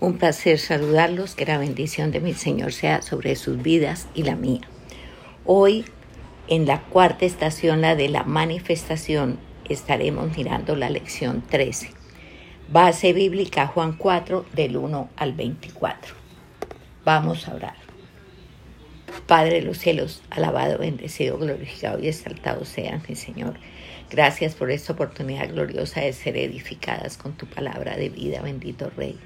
Un placer saludarlos, que la bendición de mi Señor sea sobre sus vidas y la mía. Hoy, en la cuarta estación, la de la manifestación, estaremos mirando la lección 13. Base bíblica Juan 4, del 1 al 24. Vamos a orar. Padre de los cielos, alabado, bendecido, glorificado y exaltado sean, mi Señor. Gracias por esta oportunidad gloriosa de ser edificadas con tu palabra de vida, bendito Rey.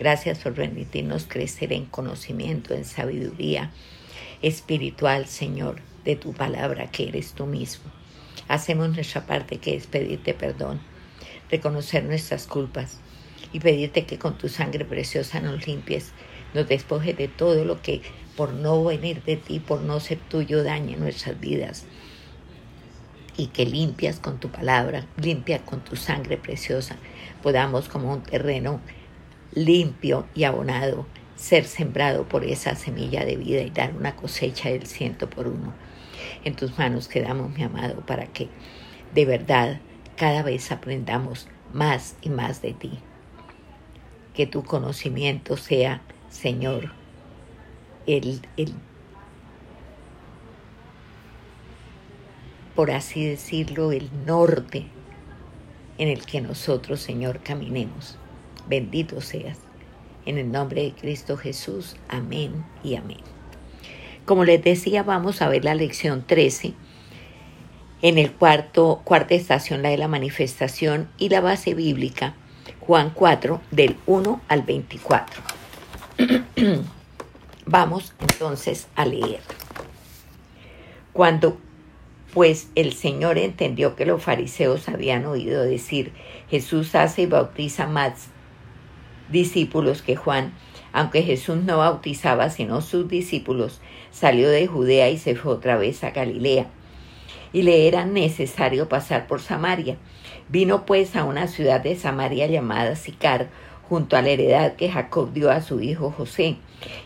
Gracias por permitirnos crecer en conocimiento, en sabiduría espiritual, Señor, de tu palabra que eres tú mismo. Hacemos nuestra parte que es pedirte perdón, reconocer nuestras culpas y pedirte que con tu sangre preciosa nos limpies, nos despojes de todo lo que por no venir de ti, por no ser tuyo, dañe nuestras vidas y que limpias con tu palabra, limpia con tu sangre preciosa, podamos como un terreno limpio y abonado, ser sembrado por esa semilla de vida y dar una cosecha del ciento por uno. En tus manos quedamos, mi amado, para que de verdad cada vez aprendamos más y más de ti. Que tu conocimiento sea, Señor, el, el por así decirlo, el norte en el que nosotros, Señor, caminemos. Bendito seas. En el nombre de Cristo Jesús. Amén y amén. Como les decía, vamos a ver la lección 13 en el cuarto, cuarta estación, la de la manifestación y la base bíblica, Juan 4, del 1 al 24. Vamos entonces a leer. Cuando pues el Señor entendió que los fariseos habían oído decir, Jesús hace y bautiza más discípulos que Juan, aunque Jesús no bautizaba sino sus discípulos, salió de Judea y se fue otra vez a Galilea. Y le era necesario pasar por Samaria. Vino pues a una ciudad de Samaria llamada Sicar, junto a la heredad que Jacob dio a su hijo José.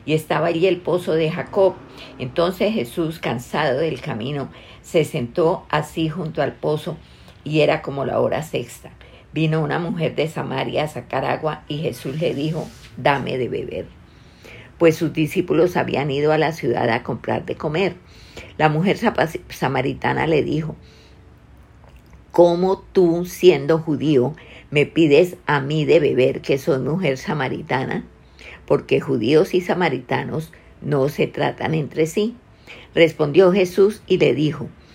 Y estaba allí el pozo de Jacob. Entonces Jesús, cansado del camino, se sentó así junto al pozo, y era como la hora sexta. Vino una mujer de Samaria a sacar agua y Jesús le dijo, dame de beber. Pues sus discípulos habían ido a la ciudad a comprar de comer. La mujer samaritana le dijo, ¿cómo tú, siendo judío, me pides a mí de beber que soy mujer samaritana? Porque judíos y samaritanos no se tratan entre sí. Respondió Jesús y le dijo,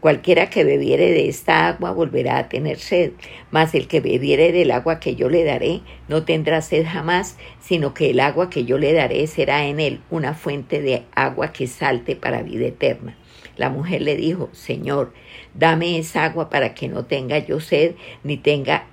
Cualquiera que bebiere de esta agua volverá a tener sed, mas el que bebiere del agua que yo le daré no tendrá sed jamás, sino que el agua que yo le daré será en él una fuente de agua que salte para vida eterna. La mujer le dijo, Señor, dame esa agua para que no tenga yo sed, ni tenga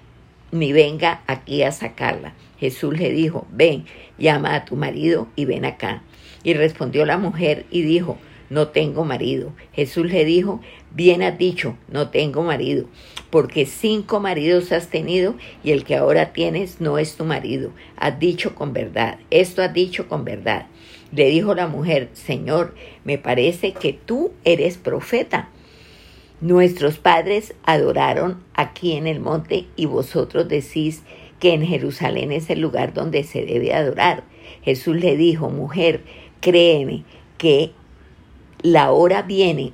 ni venga aquí a sacarla. Jesús le dijo, ven, llama a tu marido y ven acá. Y respondió la mujer y dijo, no tengo marido. Jesús le dijo, bien has dicho, no tengo marido, porque cinco maridos has tenido y el que ahora tienes no es tu marido. Has dicho con verdad, esto has dicho con verdad. Le dijo la mujer, Señor, me parece que tú eres profeta. Nuestros padres adoraron aquí en el monte y vosotros decís que en Jerusalén es el lugar donde se debe adorar. Jesús le dijo, mujer, créeme que la hora viene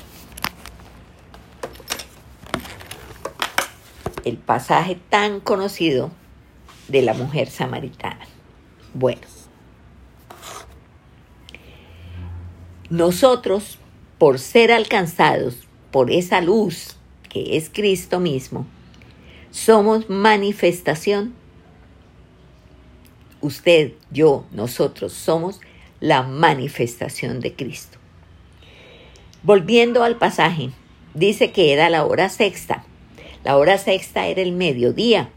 El pasaje tan conocido de la mujer samaritana. Bueno, nosotros por ser alcanzados por esa luz que es Cristo mismo, somos manifestación. Usted, yo, nosotros somos la manifestación de Cristo. Volviendo al pasaje, dice que era la hora sexta. La hora sexta era el mediodía.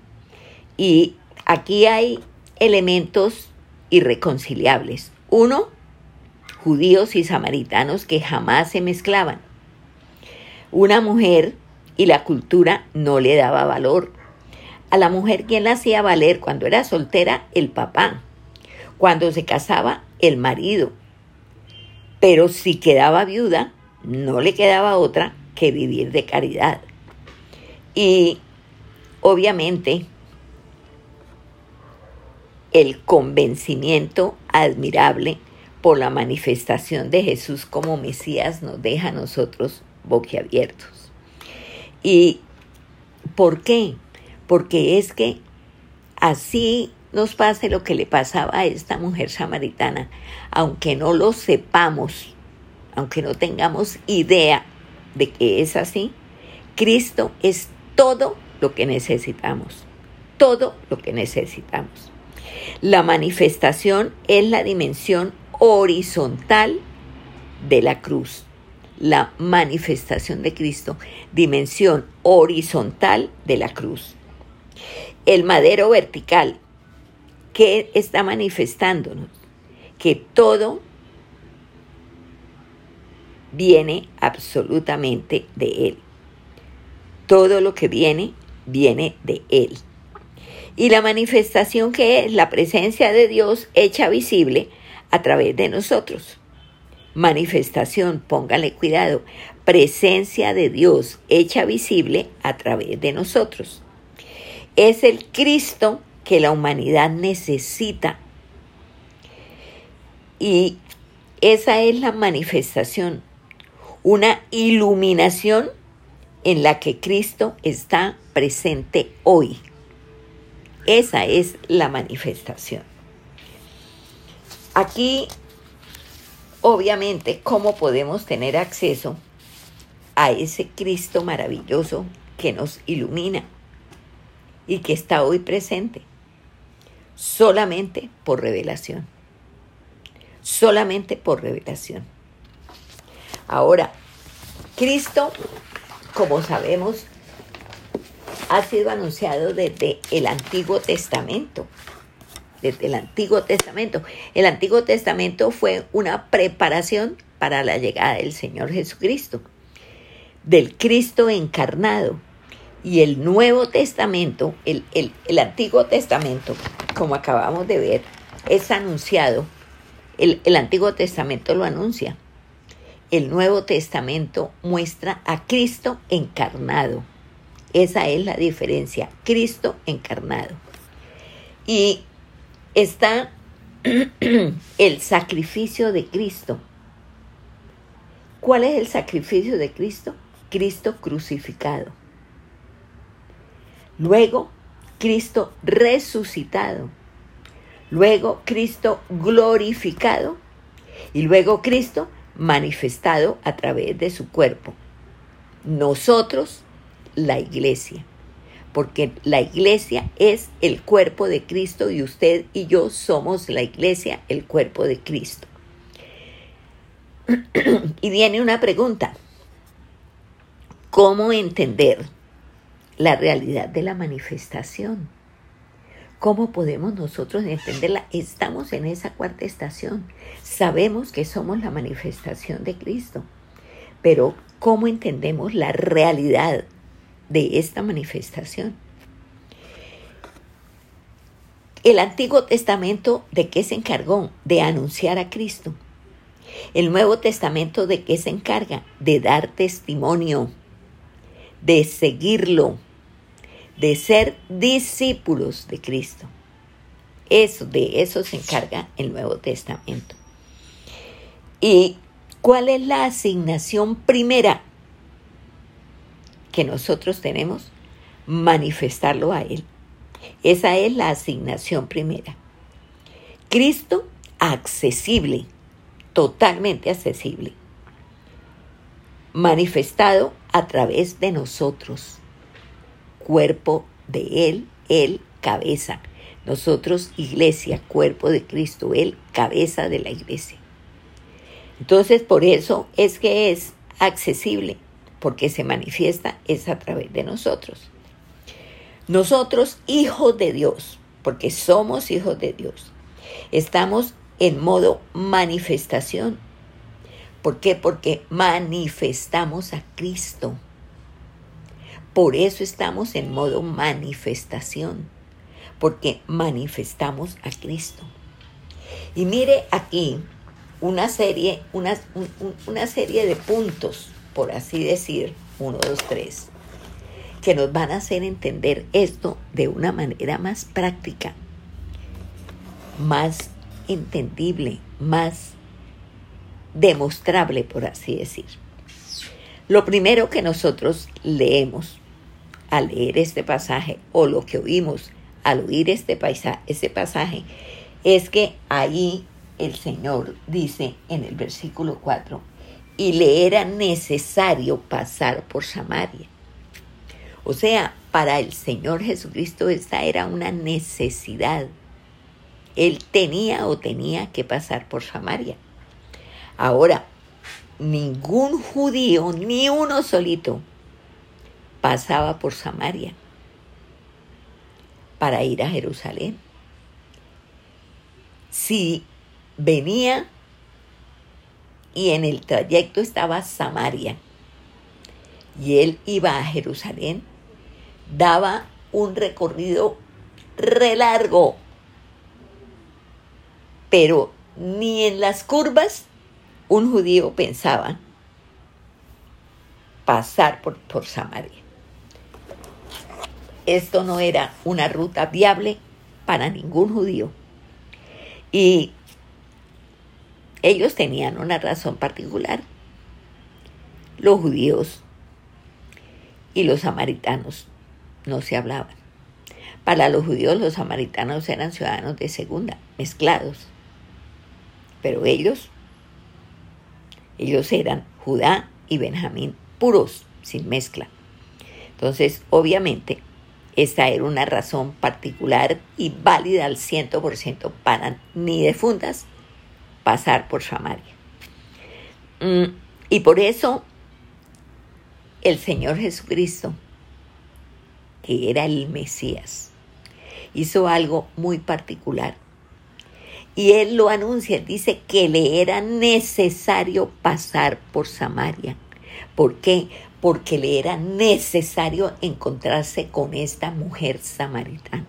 Y aquí hay elementos irreconciliables. Uno, judíos y samaritanos que jamás se mezclaban. Una mujer y la cultura no le daba valor. A la mujer quien la hacía valer cuando era soltera, el papá. Cuando se casaba, el marido. Pero si quedaba viuda, no le quedaba otra que vivir de caridad. Y obviamente el convencimiento admirable por la manifestación de Jesús como Mesías nos deja a nosotros boquiabiertos. ¿Y por qué? Porque es que así nos pase lo que le pasaba a esta mujer samaritana, aunque no lo sepamos, aunque no tengamos idea de que es así, Cristo es todo lo que necesitamos, todo lo que necesitamos. La manifestación es la dimensión horizontal de la cruz. La manifestación de Cristo, dimensión horizontal de la cruz. El madero vertical, que está manifestándonos? Que todo viene absolutamente de Él. Todo lo que viene, viene de Él. Y la manifestación que es la presencia de Dios hecha visible a través de nosotros. Manifestación, póngale cuidado, presencia de Dios hecha visible a través de nosotros. Es el Cristo que la humanidad necesita. Y esa es la manifestación, una iluminación en la que Cristo está presente hoy. Esa es la manifestación. Aquí, obviamente, ¿cómo podemos tener acceso a ese Cristo maravilloso que nos ilumina y que está hoy presente? Solamente por revelación. Solamente por revelación. Ahora, Cristo, como sabemos, ha sido anunciado desde el Antiguo Testamento. Desde el Antiguo Testamento. El Antiguo Testamento fue una preparación para la llegada del Señor Jesucristo, del Cristo encarnado. Y el Nuevo Testamento, el, el, Antiguo Testamento, como acabamos de ver, es anunciado. El, el Antiguo Testamento lo anuncia. El Nuevo Testamento muestra a Cristo encarnado esa es la diferencia, Cristo encarnado. Y está el sacrificio de Cristo. ¿Cuál es el sacrificio de Cristo? Cristo crucificado. Luego, Cristo resucitado. Luego, Cristo glorificado. Y luego, Cristo manifestado a través de su cuerpo. Nosotros la iglesia, porque la iglesia es el cuerpo de Cristo y usted y yo somos la iglesia, el cuerpo de Cristo. y viene una pregunta, ¿cómo entender la realidad de la manifestación? ¿Cómo podemos nosotros entenderla? Estamos en esa cuarta estación. Sabemos que somos la manifestación de Cristo. Pero ¿cómo entendemos la realidad de esta manifestación. El Antiguo Testamento de qué se encargó? De anunciar a Cristo. El Nuevo Testamento de qué se encarga? De dar testimonio, de seguirlo, de ser discípulos de Cristo. Eso, de eso se encarga el Nuevo Testamento. ¿Y cuál es la asignación primera que nosotros tenemos, manifestarlo a Él. Esa es la asignación primera. Cristo accesible, totalmente accesible. manifestado a través de nosotros, cuerpo de Él, Él cabeza. Nosotros, iglesia, cuerpo de Cristo, Él cabeza de la iglesia. Entonces, por eso es que es accesible, porque se manifiesta es a través de nosotros. Nosotros, hijos de Dios, porque somos hijos de Dios, estamos en modo manifestación. ¿Por qué? Porque manifestamos a Cristo. Por eso estamos en modo manifestación, porque manifestamos a Cristo. Y mire aquí una serie, una, una serie de puntos, por así decir, uno, dos, tres, que nos van a hacer entender esto de una manera más práctica, más entendible, más demostrable, por así decir. Lo primero que nosotros leemos al leer este pasaje o lo que oímos al oír este, este pasaje es que ahí el Señor dice en el versículo 4, y le era necesario pasar por Samaria. O sea, para el Señor Jesucristo esta era una necesidad. Él tenía o tenía que pasar por Samaria. Ahora, ningún judío, ni uno solito, pasaba por Samaria para ir a Jerusalén. Si venía y en el trayecto estaba Samaria y él iba a Jerusalén, daba un recorrido re largo, pero ni en las curvas un judío pensaba pasar por, por Samaria. Esto no era una ruta viable para ningún judío. Y ellos tenían una razón particular. Los judíos y los samaritanos no se hablaban. Para los judíos los samaritanos eran ciudadanos de segunda, mezclados. Pero ellos, ellos eran Judá y Benjamín puros, sin mezcla. Entonces, obviamente, esta era una razón particular y válida al 100% para ni de fundas pasar por Samaria. Mm, y por eso el Señor Jesucristo, que era el Mesías, hizo algo muy particular. Y él lo anuncia, dice que le era necesario pasar por Samaria. ¿Por qué? Porque le era necesario encontrarse con esta mujer samaritana.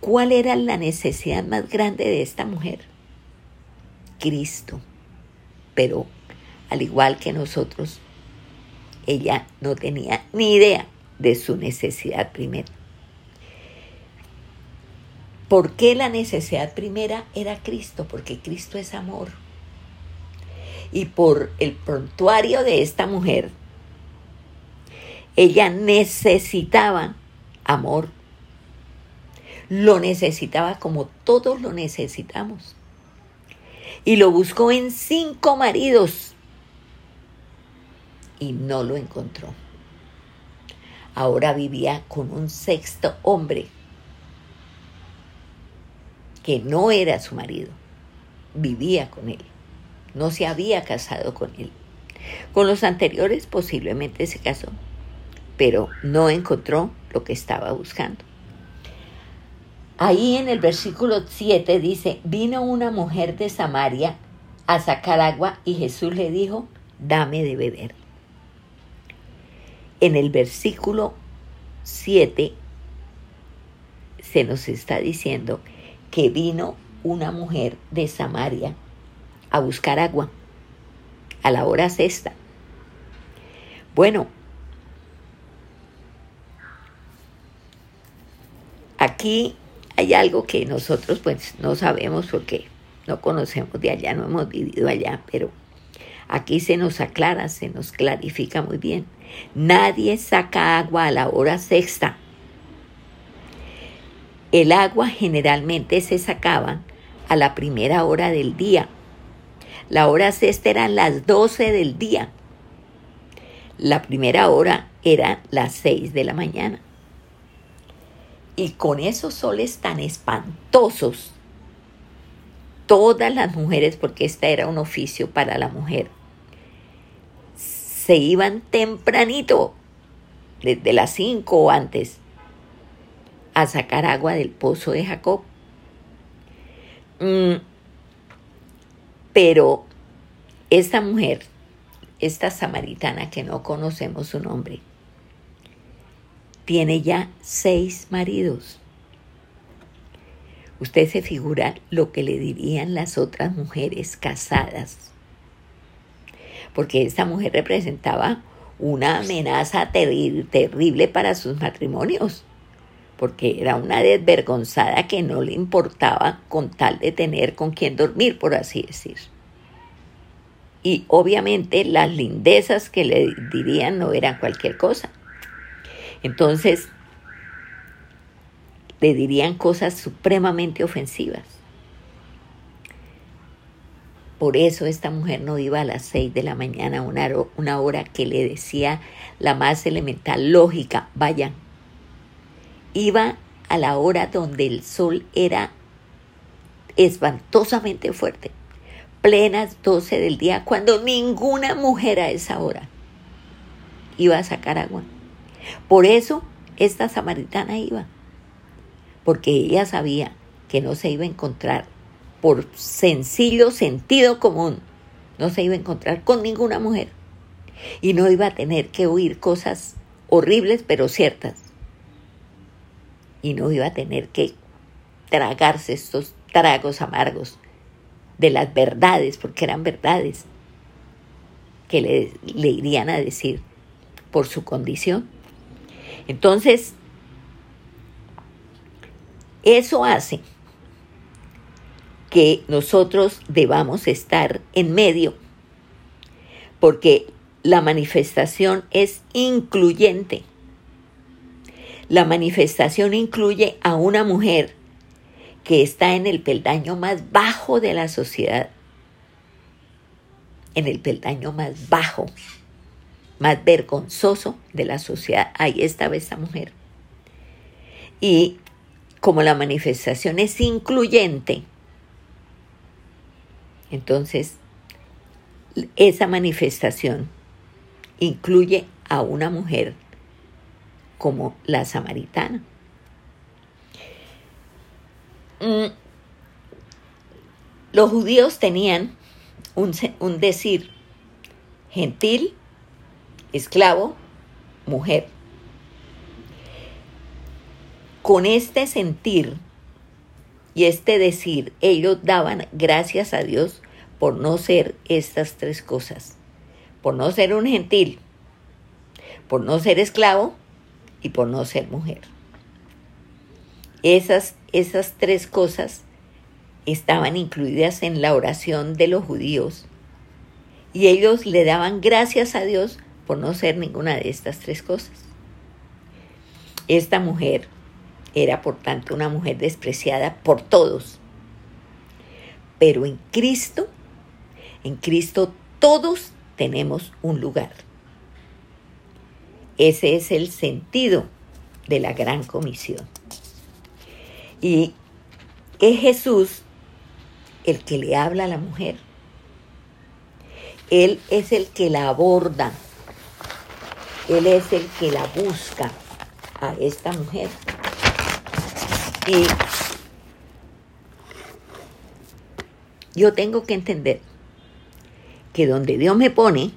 ¿Cuál era la necesidad más grande de esta mujer? Cristo. Pero al igual que nosotros, ella no tenía ni idea de su necesidad primera. ¿Por qué la necesidad primera era Cristo? Porque Cristo es amor. Y por el prontuario de esta mujer, ella necesitaba amor lo necesitaba como todos lo necesitamos. Y lo buscó en cinco maridos y no lo encontró. Ahora vivía con un sexto hombre que no era su marido, vivía con él, no se había casado con él. Con los anteriores posiblemente se casó, pero no encontró lo que estaba buscando. Ahí en el versículo 7 dice, vino una mujer de Samaria a sacar agua y Jesús le dijo, dame de beber. En el versículo 7 se nos está diciendo que vino una mujer de Samaria a buscar agua a la hora sexta. Bueno, aquí hay algo que nosotros pues no sabemos porque no conocemos de allá, no hemos vivido allá, pero aquí se nos aclara, se nos clarifica muy bien. Nadie saca agua a la hora sexta. El agua generalmente se sacaba a la primera hora del día, La hora sexta eran las 12 del día. La primera hora era las 6 de la mañana. Y con esos soles tan espantosos, todas las mujeres, porque este era un oficio para la mujer, se iban tempranito, desde las 5 o antes, a sacar agua del pozo de Jacob. Mm, pero esta mujer, esta samaritana que no conocemos su nombre, tiene ya seis maridos. Usted se figura lo que le dirían las otras mujeres casadas. Porque esta mujer representaba una amenaza terrible para sus matrimonios porque era una desvergonzada que no le importaba con tal de tener con quien dormir, por así decir. Y obviamente las lindezas que le dirían no eran cualquier cosa. Entonces, le dirían cosas supremamente ofensivas. Por eso esta mujer no iba a las seis de la mañana, una, hora que le decía la más elemental lógica, vayan, iba a la hora donde el sol era espantosamente fuerte, plenas 12 del día, cuando ninguna mujer a esa hora iba a sacar agua. Por eso esta samaritana iba, porque ella sabía que no se iba a encontrar por sencillo sentido común, no se iba a encontrar con ninguna mujer y no iba a tener que oír cosas horribles pero ciertas y no iba a tener que tragarse estos tragos amargos de las verdades, porque eran verdades que le, le irían a decir por su condición. Entonces, eso hace que nosotros debamos estar en medio, porque la manifestación es incluyente. La manifestación incluye a una mujer que está en el peldaño más bajo de la sociedad, en el peldaño más bajo, más vergonzoso de la sociedad. Ahí estaba esta mujer. Y como la manifestación es incluyente, entonces esa manifestación incluye a una mujer como la samaritana. Mm, los judíos tenían un, un decir gentil, esclavo, mujer. Con este sentir y este decir, ellos daban gracias a Dios por no ser estas tres cosas, por no ser un gentil, por no ser esclavo y por no ser mujer. Esas, esas tres cosas estaban incluidas en la oración de los judíos y ellos le daban gracias a Dios por no ser ninguna de estas tres cosas. Esta mujer era por tanto una mujer despreciada por todos, pero en Cristo, en Cristo todos tenemos un lugar. Ese es el sentido de la gran comisión. Y es Jesús el que le habla a la mujer. Él es el que la aborda. Él es el que la busca a esta mujer. Y yo tengo que entender que donde Dios me pone,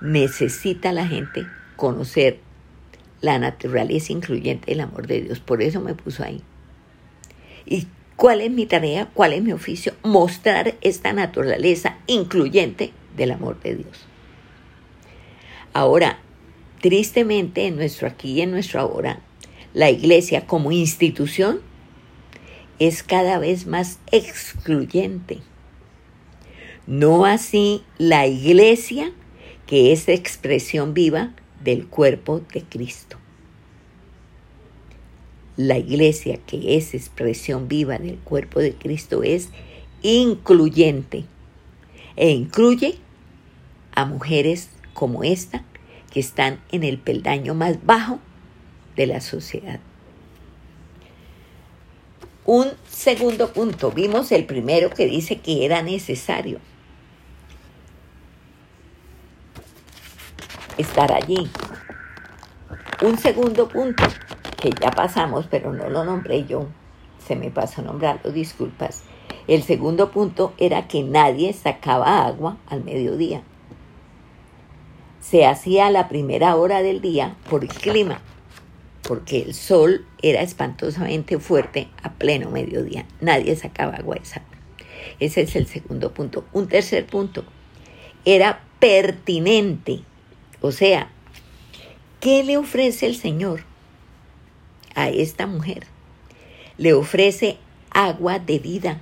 necesita la gente conocer la naturaleza incluyente del amor de Dios. Por eso me puso ahí. ¿Y cuál es mi tarea? ¿Cuál es mi oficio? Mostrar esta naturaleza incluyente del amor de Dios. Ahora, tristemente en nuestro aquí y en nuestro ahora, la iglesia como institución es cada vez más excluyente. No así la iglesia que es expresión viva del cuerpo de Cristo. la iglesia, que es expresión viva del cuerpo de Cristo, es incluyente e incluye a mujeres como esta que están en el peldaño más bajo de la sociedad. Un segundo punto, vimos el primero que dice que era necesario estar allí. Un segundo punto, que ya pasamos, pero no lo nombré yo, se me pasó nombrarlo, disculpas. El segundo punto era que nadie sacaba agua al mediodía. Se hacía a la primera hora del día por el clima, porque el sol era espantosamente fuerte a pleno mediodía. Nadie sacaba agua esa. Ese es el segundo punto. Un tercer punto, era pertinente, o sea, ¿qué le ofrece el Señor a esta mujer? Le ofrece agua de vida,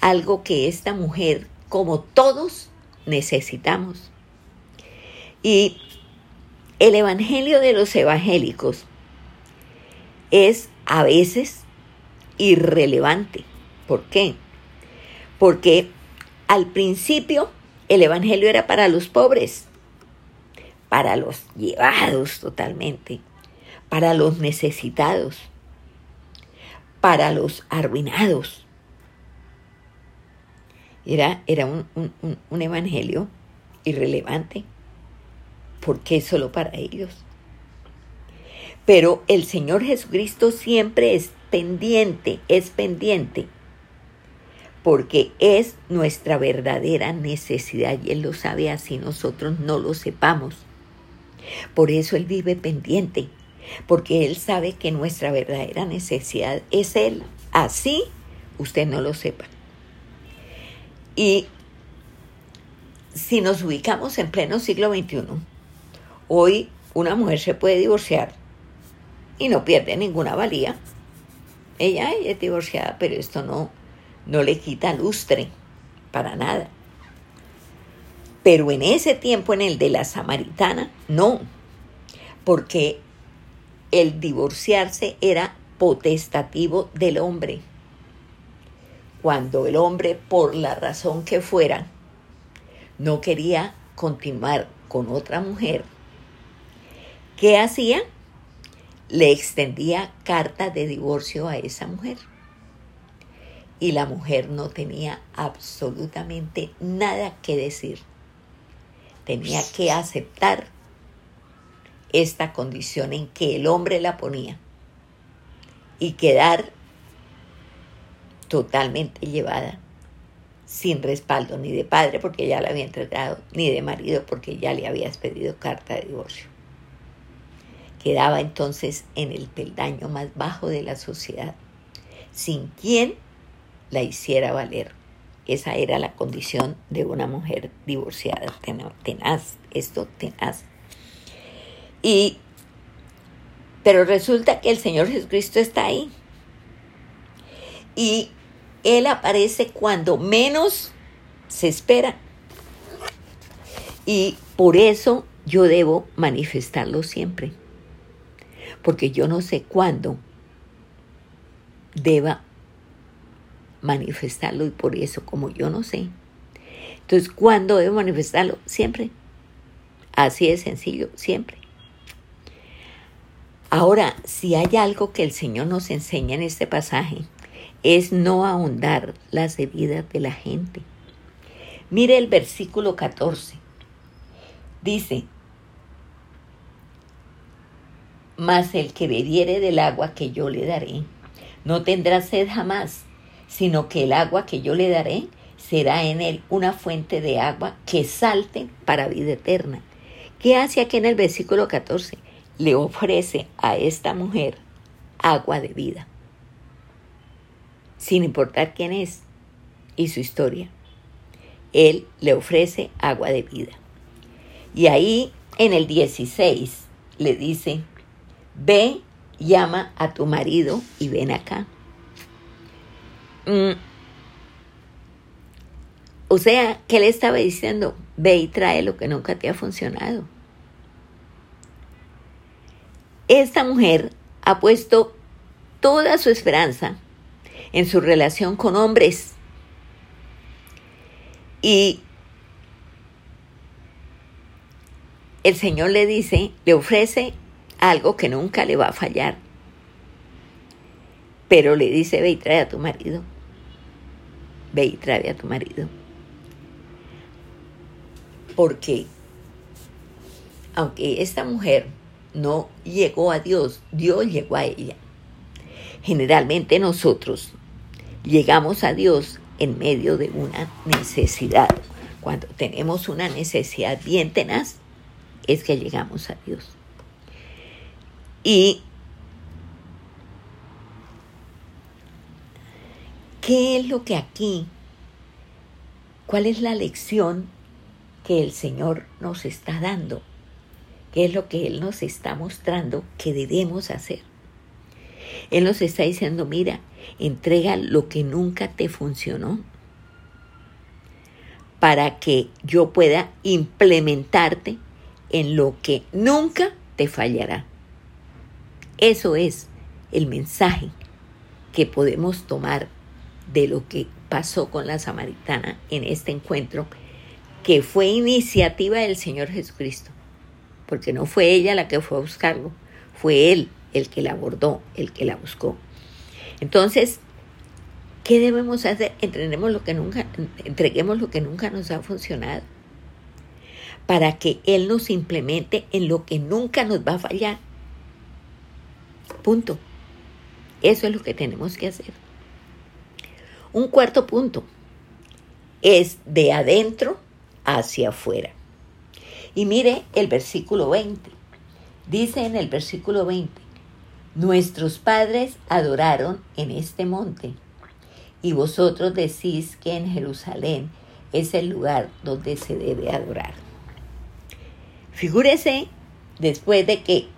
algo que esta mujer, como todos, necesitamos. Y el Evangelio de los evangélicos es a veces irrelevante. ¿Por qué? Porque al principio el Evangelio era para los pobres, para los llevados totalmente, para los necesitados, para los arruinados. Era, era un, un evangelio irrelevante. ¿Por qué solo para ellos? Pero el Señor Jesucristo siempre es pendiente, es pendiente, porque es nuestra verdadera necesidad y Él lo sabe así nosotros no lo sepamos. Por eso Él vive pendiente, porque Él sabe que nuestra verdadera necesidad es Él. Así usted no lo sepa. Y si nos ubicamos en pleno siglo XXI, hoy una mujer se puede divorciar y no pierde ninguna valía. Ella, es divorciada, pero esto no, no le quita lustre para nada. Pero en ese tiempo, en el de la samaritana, no, porque el divorciarse era potestativo del hombre. Cuando el hombre, por la razón que fuera, no quería continuar con otra mujer, ¿qué hacía? le extendía carta de divorcio a esa mujer. Y la mujer no tenía absolutamente nada que decir. Tenía que aceptar esta condición en que el hombre la ponía y quedar totalmente llevada, sin respaldo ni de padre porque ya la había entregado, ni de marido porque ya le habías pedido carta de divorcio quedaba entonces en el peldaño más bajo de la sociedad, sin quien la hiciera valer. Esa era la condición de una mujer divorciada, tenaz, esto tenaz. Y, pero resulta que el Señor Jesucristo está ahí. Y Él aparece cuando menos se espera. Y por eso yo debo manifestarlo siempre porque yo no sé cuándo deba manifestarlo y por eso como yo no sé. Entonces, ¿cuándo debo manifestarlo? Siempre. Así de sencillo, siempre. Ahora, si hay algo que el Señor nos enseña en este pasaje, es no ahondar las heridas de la gente. Mire el versículo 14. Dice, mas el que bebiere del agua que yo le daré, no tendrá sed jamás, sino que el agua que yo le daré será en él una fuente de agua que salte para vida eterna. ¿Qué hace aquí en el versículo 14? Le ofrece a esta mujer agua de vida, sin importar quién es y su historia. Él le ofrece agua de vida. Y ahí en el 16 le dice, ve, llama a tu marido y ven acá. Mm. O sea, ¿qué le estaba diciendo? Ve y trae lo que nunca te ha funcionado. Esta mujer ha puesto toda su esperanza en su relación con hombres. Y el Señor le dice, le ofrece algo que nunca le va a fallar. Pero le dice, ve y trae a tu marido. Ve y trae a tu marido. Porque aunque esta mujer no llegó a Dios, Dios llegó a ella. Generalmente nosotros llegamos a Dios en medio de una necesidad. Cuando tenemos una necesidad bien tenaz, es que llegamos a Dios. Y ¿qué es lo que aquí, cuál es la lección que el Señor nos está dando? ¿Qué es lo que Él nos está mostrando que debemos hacer? Él nos está diciendo, mira, entrega lo que nunca te funcionó para que yo pueda implementarte en lo que nunca te fallará. Eso es el mensaje que podemos tomar de lo que pasó con la samaritana en este encuentro, que fue iniciativa del Señor Jesucristo, porque no fue ella la que fue a buscarlo, fue Él el que la abordó, el que la buscó. Entonces, ¿qué debemos hacer? Entrenemos lo que nunca, entreguemos lo que nunca nos ha funcionado para que Él nos implemente en lo que nunca nos va a fallar. Punto. Eso es lo que tenemos que hacer. Un cuarto punto es de adentro hacia afuera. Y mire el versículo 20. Dice en el versículo 20, nuestros padres adoraron en este monte, y vosotros decís que en Jerusalén es el lugar donde se debe adorar. Figúrese después de que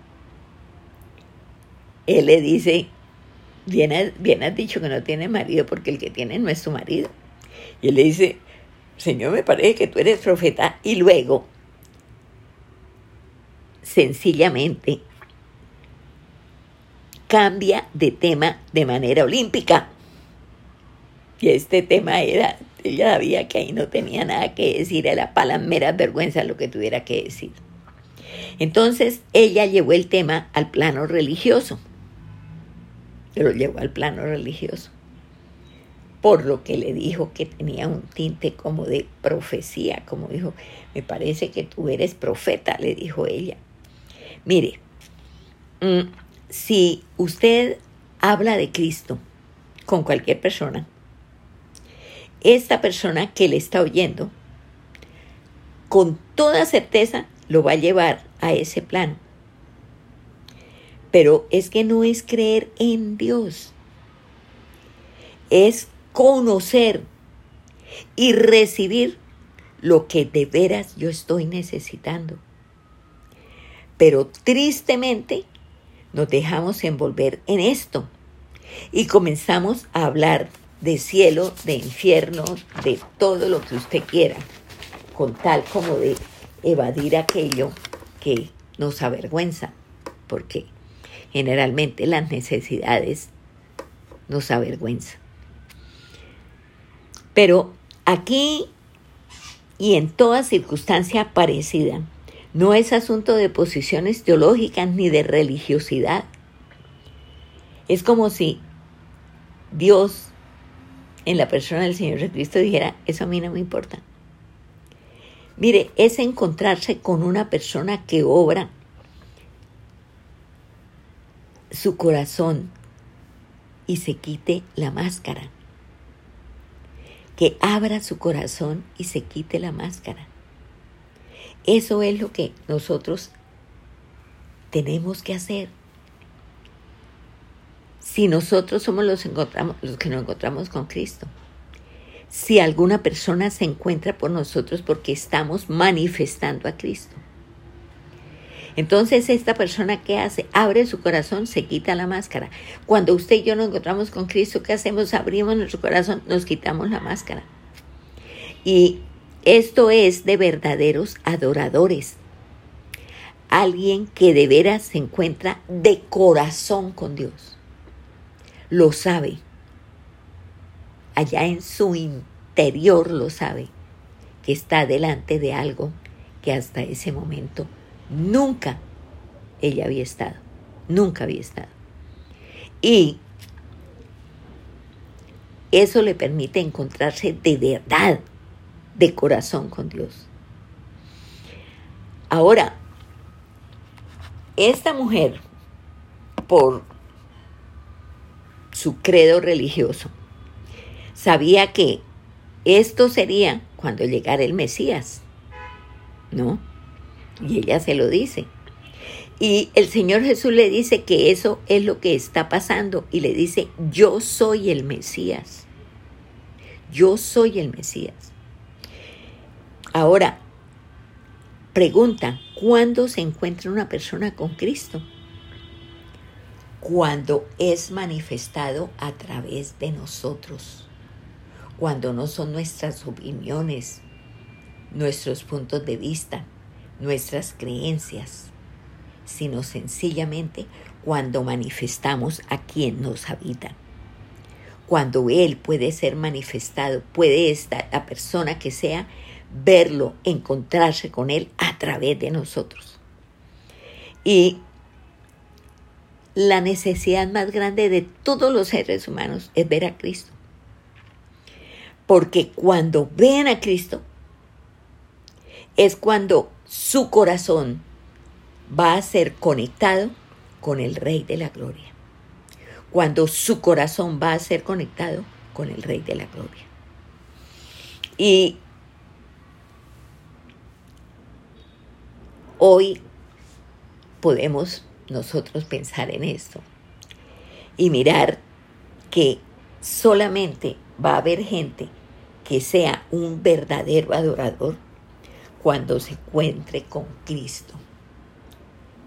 él le dice, bien, has dicho que no tiene marido porque el que tiene no es su marido. Y él le dice, Señor, me parece que tú eres profeta. Y luego, sencillamente, cambia de tema de manera olímpica. Y este tema era, ella sabía que ahí no tenía nada que decir, era para mera vergüenza lo que tuviera que decir. Entonces ella llevó el tema al plano religioso, lo llevó al plano religioso, por lo que le dijo que tenía un tinte como de profecía, como dijo, me parece que tú eres profeta, le dijo ella. Mire, mm, si usted habla de Cristo con cualquier persona, esta persona que le está oyendo, con toda certeza lo va a llevar a ese plan. Pero es que no es creer en Dios, es conocer y recibir lo que de veras yo estoy necesitando. Pero tristemente nos dejamos envolver en esto y comenzamos a hablar de cielo, de infierno, de todo lo que usted quiera, con tal como de evadir aquello que nos avergüenza, porque generalmente las necesidades nos avergüenzan. Pero aquí y en toda circunstancia parecida, no es asunto de posiciones teológicas ni de religiosidad. Es como si Dios en la persona del Señor Jesucristo dijera, eso a mí no me importa. Mire, es encontrarse con una persona que obra su corazón y se quite la máscara. Que abra su corazón y se quite la máscara. Eso es lo que nosotros tenemos que hacer. Si nosotros somos los, los que nos encontramos con Cristo si alguna persona se encuentra por nosotros porque estamos manifestando a Cristo. Entonces esta persona ¿qué hace? Abre su corazón, se quita la máscara. Cuando usted y yo nos encontramos con Cristo, ¿qué hacemos? Abrimos nuestro corazón, nos quitamos la máscara. Y esto es de verdaderos adoradores. Alguien que de veras se encuentra de corazón con Dios. lo sabe. Allá en su interior lo sabe, que está delante de algo que hasta ese momento nunca ella había estado, nunca había estado. Y eso le permite encontrarse de verdad, de corazón con Dios. Ahora, esta mujer, por su credo religioso, sabía que esto sería cuando llegara el Mesías, ¿no? Y ella se lo dice. Y el Señor Jesús le dice que eso es lo que está pasando y le dice, yo soy el Mesías. Yo soy el Mesías. Ahora, pregunta, ¿cuándo se encuentra una persona con Cristo? Cuando es manifestado a través de nosotros, cuando no son nuestras opiniones, nuestros puntos de vista, nuestras creencias, sino sencillamente cuando manifestamos a quien nos habita. Cuando Él puede ser manifestado, puede estar la persona que sea, verlo, encontrarse con Él a través de nosotros. Y la necesidad más grande de todos los seres humanos es ver a Cristo. Porque cuando ven a Cristo, es cuando su corazón va a ser conectado con el Rey de la Gloria. Cuando su corazón va a ser conectado con el Rey de la Gloria. Y hoy podemos nosotros pensar en esto y mirar que solamente va a haber gente que sea un verdadero adorador cuando se encuentre con Cristo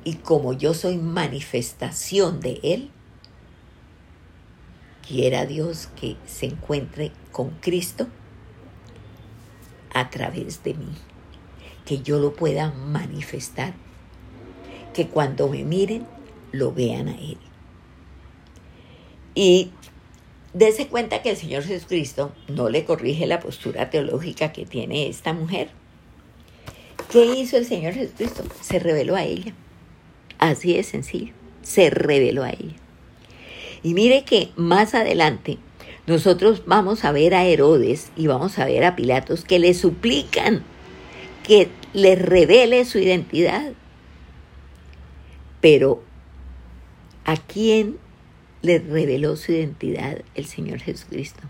y como yo soy manifestación de Él, quiera Dios que se encuentre con Cristo a través de mí, que yo lo pueda manifestar, que cuando me miren lo vean a Él. Y dése cuenta que el Señor Jesucristo no le corrige la postura teológica que tiene esta mujer. ¿Qué hizo el Señor Jesucristo? Se reveló a ella. Así de sencillo. Se reveló a ella. Y mire que más adelante nosotros vamos a ver a Herodes y vamos a ver a Pilatos que le suplican que le revele su identidad. Pero ¿a quién le reveló su identidad el Señor Jesucristo?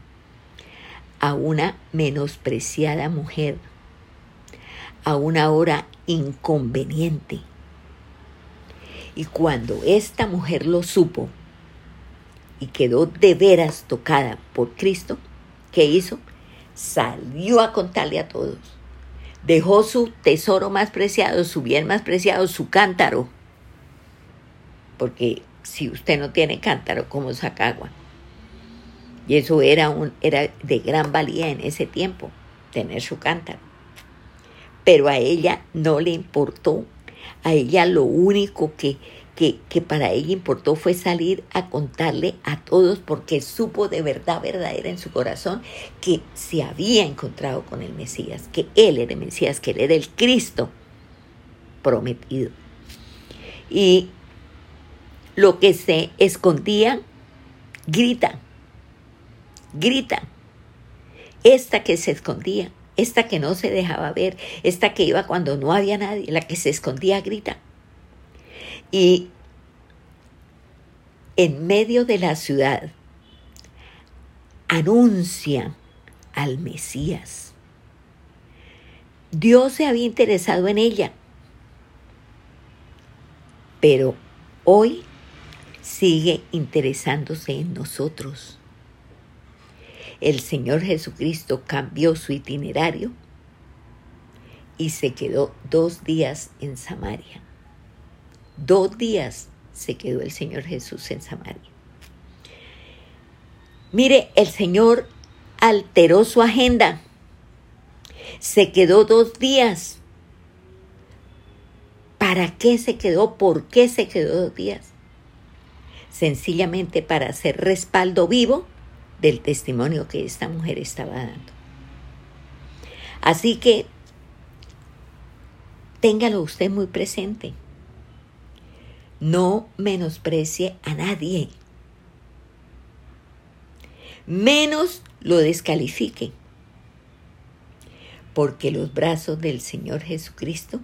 A una menospreciada mujer, a una hora inconveniente, y cuando esta mujer lo supo y quedó de veras tocada por Cristo, ¿qué hizo? Salió a contarle a todos. Dejó su tesoro más preciado, su bien más preciado, su cántaro. Porque si usted no tiene cántaro, ¿cómo saca agua? Y eso era, un, era de gran valía en ese tiempo, tener su cántaro. Pero a ella no le importó a ella lo único que, que, que, para ella importó fue salir a contarle a todos porque supo de verdad verdadera en su corazón que se había encontrado con el Mesías, que Él era el Mesías, que Él era el Cristo prometido. Y lo que se escondía, grita, grita. Esta que se escondía esta que no se dejaba ver, esta que iba cuando no había nadie, la que se escondía grita. Y en medio de la ciudad anuncia al Mesías. Dios se había interesado en ella, pero hoy sigue interesándose en nosotros el Señor Jesucristo cambió su itinerario y se quedó dos días en Samaria. Dos días se quedó el Señor Jesús en Samaria. Mire, el Señor alteró su agenda. Se quedó dos días. ¿Para qué se quedó? ¿Por qué se quedó dos días? sencillamente para ser respaldo vivo del testimonio que esta mujer estaba dando. Así que téngalo usted muy presente. No menosprecie a nadie. Menos lo descalifique. Porque los brazos del Señor Jesucristo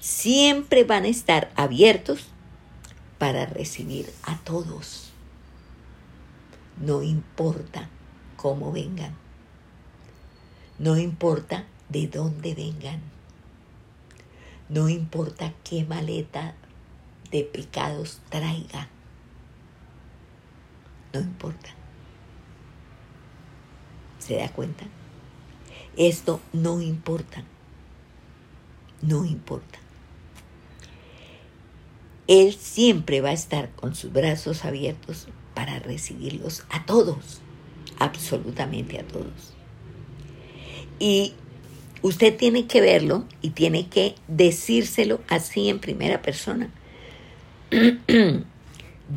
siempre van a estar abiertos para recibir a todos. No importa cómo vengan. No importa de dónde vengan. No importa qué maleta de pecados traiga. No importa. ¿Se da cuenta? Esto no importa. No importa. Él siempre va a estar con sus brazos abiertos para recibirlos a todos, absolutamente a todos. Y usted tiene que verlo y tiene que decírselo así en primera persona.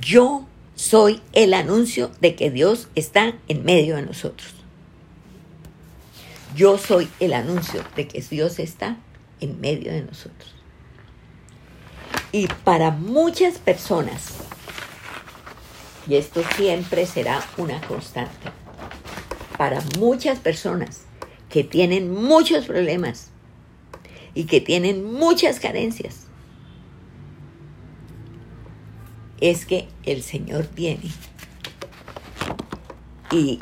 Yo soy el anuncio de que Dios está en medio de nosotros. Yo soy el anuncio de que Dios está en medio de nosotros. Y para muchas personas, y esto siempre será una constante, para muchas personas que tienen muchos problemas y que tienen muchas carencias, es que el Señor viene y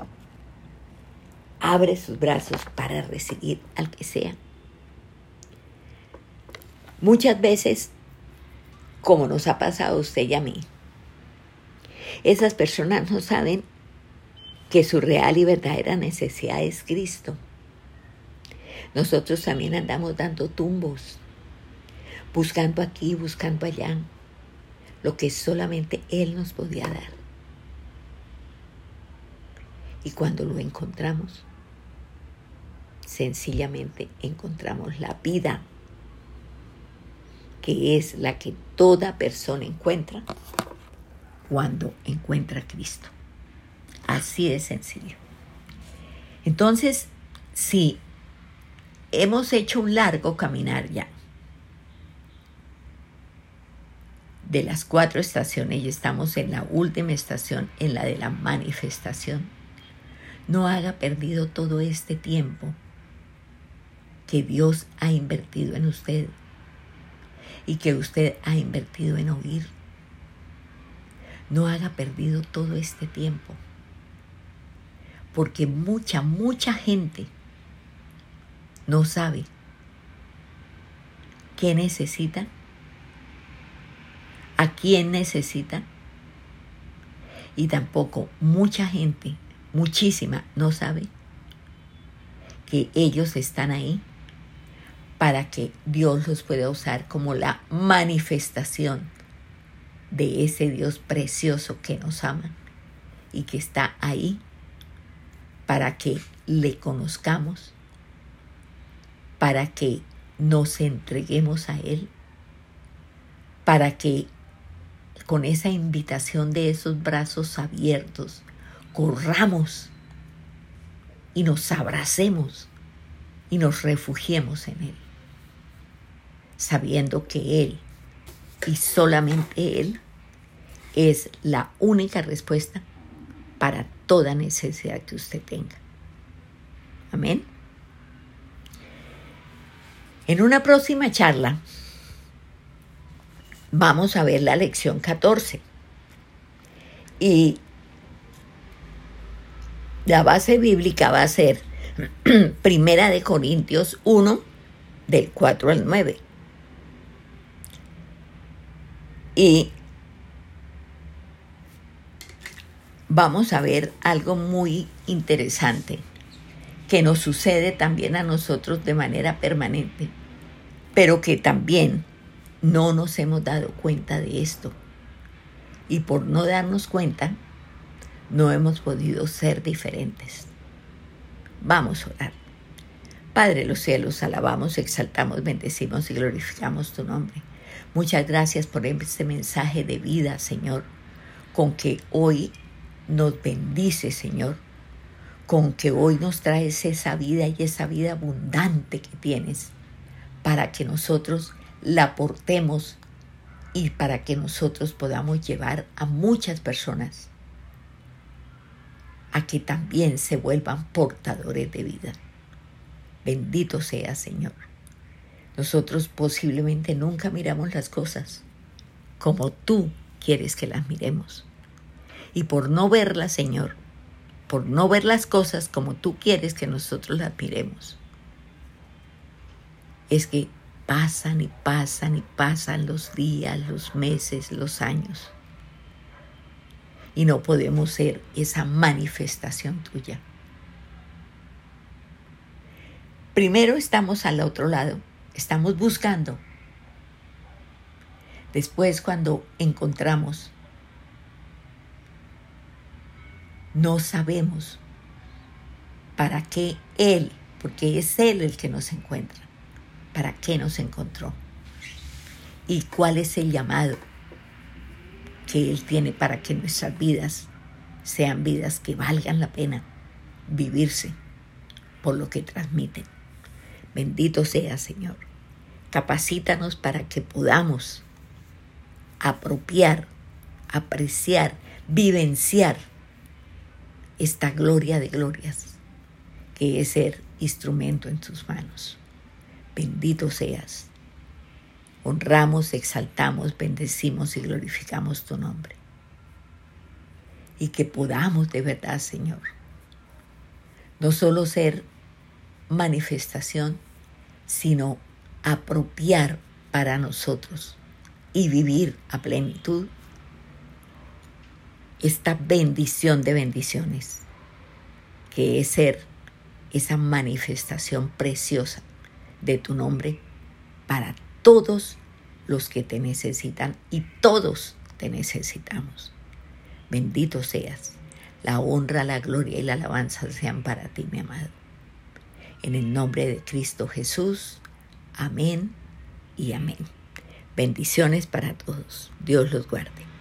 abre sus brazos para recibir al que sea. Muchas veces como nos ha pasado a usted y a mí. Esas personas no saben que su real y verdadera necesidad es Cristo. Nosotros también andamos dando tumbos, buscando aquí, buscando allá, lo que solamente Él nos podía dar. Y cuando lo encontramos, sencillamente encontramos la vida que es la que toda persona encuentra cuando encuentra a Cristo. Así de sencillo. Entonces, si hemos hecho un largo caminar ya de las cuatro estaciones y estamos en la última estación, en la de la manifestación, no haga perdido todo este tiempo que Dios ha invertido en usted y que usted ha invertido en oír. No haga perdido todo este tiempo, porque mucha, mucha gente no sabe qué necesita, a quién necesita, y tampoco mucha gente, muchísima, no sabe que ellos están ahí para que Dios los pueda usar como la manifestación de ese Dios precioso que nos ama y que está ahí para que le conozcamos, para que nos entreguemos a Él, para que con esa invitación de esos brazos abiertos corramos y nos abracemos y nos refugiemos en Él sabiendo que Él y solamente Él es la única respuesta para toda necesidad que usted tenga. Amén. En una próxima charla vamos a ver la lección 14 y la base bíblica va a ser Primera de Corintios 1 del 4 al 9. Y vamos a ver algo muy interesante que nos sucede también a nosotros de manera permanente, pero que también no nos hemos dado cuenta de esto. Y por no darnos cuenta, no hemos podido ser diferentes. Vamos a orar. Padre de los cielos, alabamos, exaltamos, bendecimos y glorificamos tu nombre. Muchas gracias por este mensaje de vida, Señor. con que hoy nos bendice, Señor, con que hoy nos traes esa vida y esa vida abundante que tienes, para que nosotros la aportemos y para que nosotros podamos llevar a muchas personas a que también se vuelvan portadores de vida. Bendito sea, Señor. Nosotros posiblemente nunca miramos las cosas como tú quieres que las miremos. Y por no verlas, Señor, por no ver las cosas como tú quieres que nosotros las miremos, es que pasan y pasan y pasan los días, los meses, los años. Y no podemos ser esa manifestación tuya. Primero estamos al otro lado, estamos buscando. Después cuando encontramos, no sabemos para qué Él, porque es Él el que nos encuentra para qué nos encontró y cuál es el llamado que Él tiene para que nuestras vidas sean vidas que valgan la pena vivirse por lo que transmiten. Bendito sea, Señor. Capacítanos para que podamos apropiar, apreciar, vivenciar esta gloria de glorias que es ser instrumento en tus manos bendito seas. Honramos, exaltamos, bendecimos y glorificamos tu nombre. Y que podamos de verdad, Señor, no solo ser manifestación, sino apropiar para nosotros y vivir a plenitud esta bendición de bendiciones, que es ser esa manifestación preciosa de tu nombre para todos los que te necesitan y todos te necesitamos. Bendito seas. La honra, la gloria y la alabanza sean para ti, mi amado. En el nombre de Cristo Jesús. Amén y amén. Bendiciones para todos. Dios los guarde.